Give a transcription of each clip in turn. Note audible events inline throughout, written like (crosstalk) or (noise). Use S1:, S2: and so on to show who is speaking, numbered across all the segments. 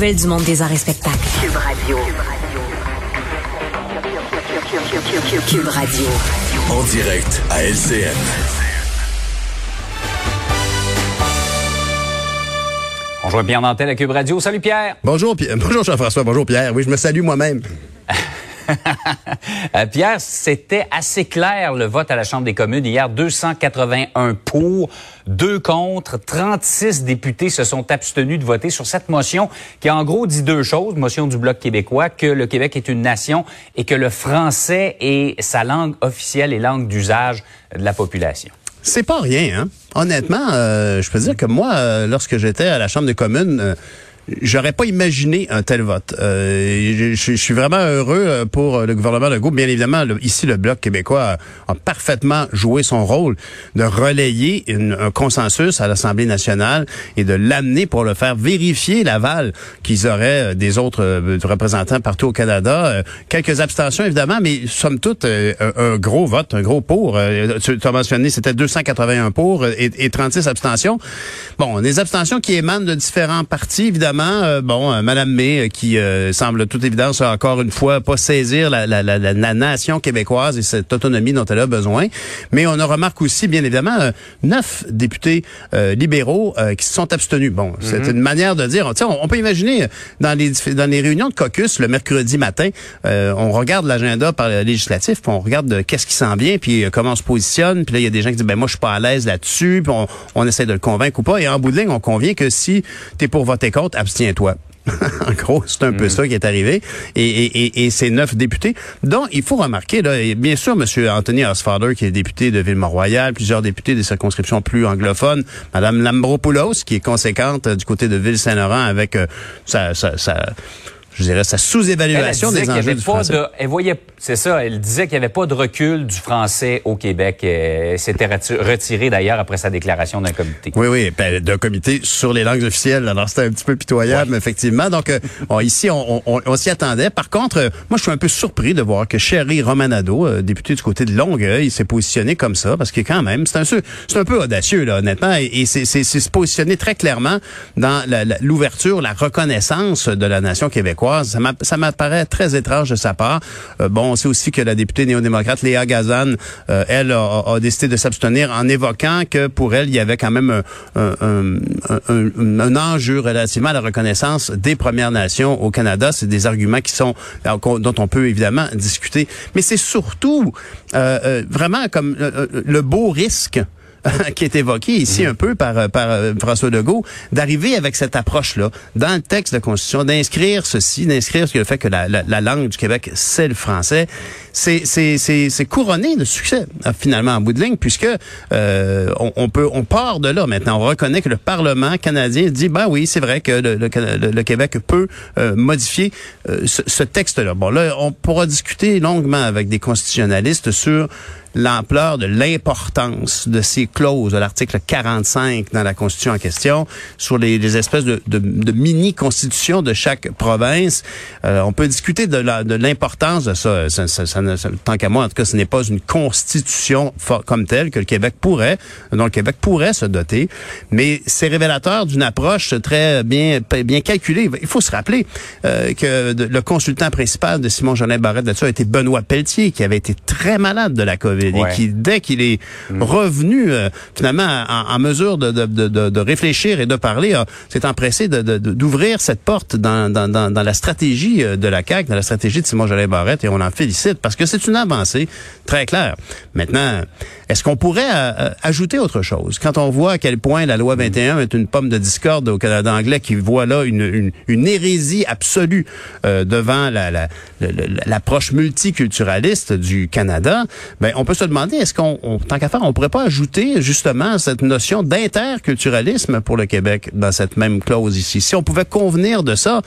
S1: Nouvelle du monde des arts et spectacles.
S2: Cube Radio.
S1: Cube Radio.
S3: En direct à LCN.
S4: Bonjour Pierre Nantel à Cube Radio. Salut Pierre.
S5: Bonjour, Pierre. (laughs) Bonjour Jean-François. Bonjour Pierre. Oui, je me salue moi-même. (laughs)
S4: Euh, Pierre, c'était assez clair le vote à la Chambre des communes hier. 281 pour, 2 contre, 36 députés se sont abstenus de voter sur cette motion qui en gros dit deux choses. Motion du Bloc québécois, que le Québec est une nation et que le français est sa langue officielle et langue d'usage de la population.
S5: C'est pas rien, hein? Honnêtement, euh, je peux dire que moi, euh, lorsque j'étais à la Chambre des communes, J'aurais pas imaginé un tel vote. Euh, je, suis vraiment heureux euh, pour le gouvernement Legault. Bien évidemment, ici, le Bloc québécois a, parfaitement joué son rôle de relayer un consensus à l'Assemblée nationale et de l'amener pour le faire vérifier l'aval qu'ils auraient euh, des autres représentants partout au Canada. quelques abstentions, évidemment, mais somme toute, un, gros vote, un gros pour. tu, as mentionné, c'était 281 pour et, et 36 abstentions. Bon, des abstentions qui émanent de différents partis, évidemment euh, bon, euh, Madame May euh, qui semble toute évidence encore une fois pas saisir la, la, la, la, nation québécoise et cette autonomie dont elle a besoin. Mais on a remarqué aussi, bien évidemment, neuf députés libéraux qui se sont abstenus. Bon, c'est mhm. une manière de dire. On, on peut imaginer dans les dans les réunions de caucus le mercredi matin, on regarde l'agenda par le législatif, puis on regarde qu'est-ce qui s'en vient, puis comment on se positionne. Puis là, il y a des gens qui disent ben moi je suis pas à l'aise là-dessus, puis on, on essaie de le convaincre ou pas. Et en bout de ligne, on convient que si tu es pour voter contre, abstiens-toi. (laughs) en gros, c'est un peu mm. ça qui est arrivé. Et, et, et, ces neuf députés, dont il faut remarquer, là, bien sûr, M. Anthony Osfader, qui est député de Ville-Mont-Royal, plusieurs députés des circonscriptions plus anglophones, Mme Lambropoulos, qui est conséquente euh, du côté de Ville-Saint-Laurent avec euh, sa, sa, sa je dirais, sa sous-évaluation des enjeux du français. De,
S4: elle voyait, c'est ça, elle disait qu'il n'y avait pas de recul du français au Québec. Elle s'était retirée d'ailleurs après sa déclaration d'un comité.
S5: Oui, oui, ben, d'un comité sur les langues officielles. Alors c'était un petit peu pitoyable, effectivement. Donc euh, ici, on, on, on s'y attendait. Par contre, euh, moi, je suis un peu surpris de voir que Sherry Romanado, euh, député du côté de Longueuil, s'est positionné comme ça, parce que quand même, c'est un, c'est un peu audacieux, là, honnêtement, et, et c'est se positionner très clairement dans l'ouverture, la, la reconnaissance de la nation québécoise ça m'apparaît très étrange de sa part. Euh, bon, on sait aussi que la députée néo-démocrate Léa Gazan, euh, elle a, décidé de s'abstenir en évoquant que pour elle, il y avait quand même un, enjeu relativement à la reconnaissance des Premières Nations au Canada. C'est des arguments qui sont dont on peut évidemment discuter. Mais c'est surtout euh, vraiment comme le beau risque (laughs) qui est évoqué ici un peu par, par euh, François Legault, d'arriver avec cette approche-là dans le texte de Constitution, d'inscrire ceci, d'inscrire le fait que la, la, langue du Québec, c'est le français. C'est, couronné de succès, euh, finalement, en bout de ligne, puisque euh, on, on, peut, on part de là maintenant. On reconnaît que le Parlement canadien dit, ben oui, c'est vrai que le, le, Québec peut modifier ce, ce texte-là. Bon, là, on pourra discuter longuement avec des constitutionnalistes sur l'ampleur de l'importance de ces clauses de l'article 45 dans la Constitution en question sur les, espèces de, mini-constitutions de chaque province. Euh, on peut discuter de l'importance de ça. Tant qu'à moi, en tout cas, ce n'est pas une constitution comme telle que le Québec pourrait, dont le Québec pourrait se doter, mais c'est révélateur d'une approche très bien bien calculée. Il faut se rappeler euh, que le consultant principal de Simon Jolin Barrette là-dessus a été Benoît Pelletier, qui avait été très malade de la COVID et qui, dès qu'il est mm. revenu euh, finalement en, mesure de, de, de, de, réfléchir et de parler, s'est empressé d'ouvrir cette porte dans, dans, dans, dans, la stratégie euh, de la CAQ, dans la stratégie de Simon Jolin Barrette, et on en félicite parce que c'est une avancée très claire. Maintenant, est-ce qu'on pourrait euh, ajouter autre chose? Quand on voit à quel point la loi 21 est une pomme de discorde au Canada anglais qui voit là une, une, une hérésie absolue devant l'approche la, la, multiculturaliste du Canada, ben on peut se demander, est-ce qu'on, tant qu'à faire, on pourrait pas ajouter justement cette notion d'interculturalisme pour le Québec dans cette même clause ici? Si on pouvait convenir de ça,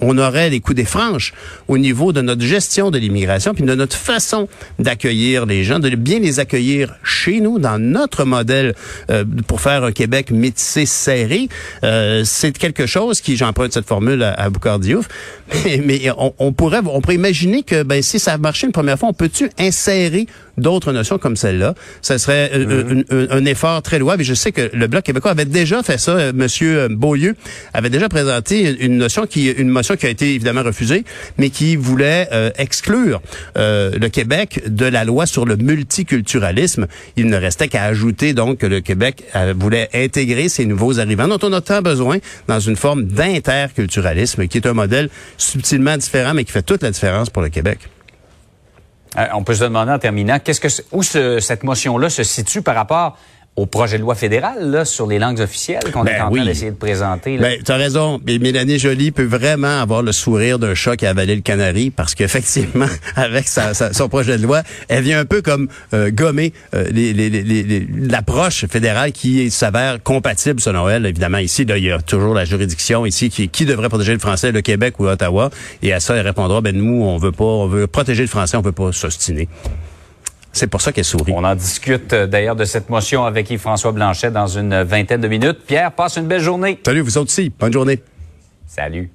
S5: on aurait les coups des franches au niveau de notre gestion de l'immigration, puis de notre façon d'accueillir les gens, de bien les accueillir chez nous, dans notre modèle euh, pour faire un Québec métissé serré. Euh, c'est quelque chose qui, j'emprunte cette formule à, à Boucardiouf, (laughs) mais, on, on, pourrait on imaginer que ben, si ça a une première fois, on peut-tu insérer d'autres notions comme celle-là. Ça serait euh, un, un, effort très louable. Et je sais que le Bloc québécois avait déjà fait ça. Euh, Monsieur Beaulieu avait déjà présenté une notion qui, une motion qui a été évidemment refusée, mais qui voulait euh, exclure le Québec de la loi sur le multiculturalisme. Il ne restait qu'à ajouter donc que le Québec voulait intégrer ces nouveaux arrivants dont on a tant besoin dans une forme d'interculturalisme qui est un modèle subtilement différent, mais qui fait toute la différence pour le Québec.
S4: Euh, on peut se demander en terminant, qu'est-ce que où cette motion-là se situe par rapport au projet de loi fédéral là, sur les langues officielles qu'on est ben en train d'essayer de présenter.
S5: Ben, tu as raison. Mais Mélanie Joly peut vraiment avoir le sourire d'un chat qui a avalé le canari parce qu'effectivement, (laughs) avec sa, son projet de loi, elle vient un peu comme euh, gommer euh, l'approche fédérale qui s'avère compatible selon elle. Évidemment, ici, il y a toujours la juridiction ici qui, qui devrait protéger le français, le Québec ou Ottawa. Et à ça, elle répondra, ben nous, on veut pas, on veut protéger le français, on veut pas s'ostiner. C'est pour ça qu'elle sourit.
S4: On en discute euh, d'ailleurs de cette motion avec Yves-François Blanchet dans une vingtaine de minutes. Pierre, passe une belle journée.
S5: Salut, vous aussi. Bonne journée.
S4: Salut.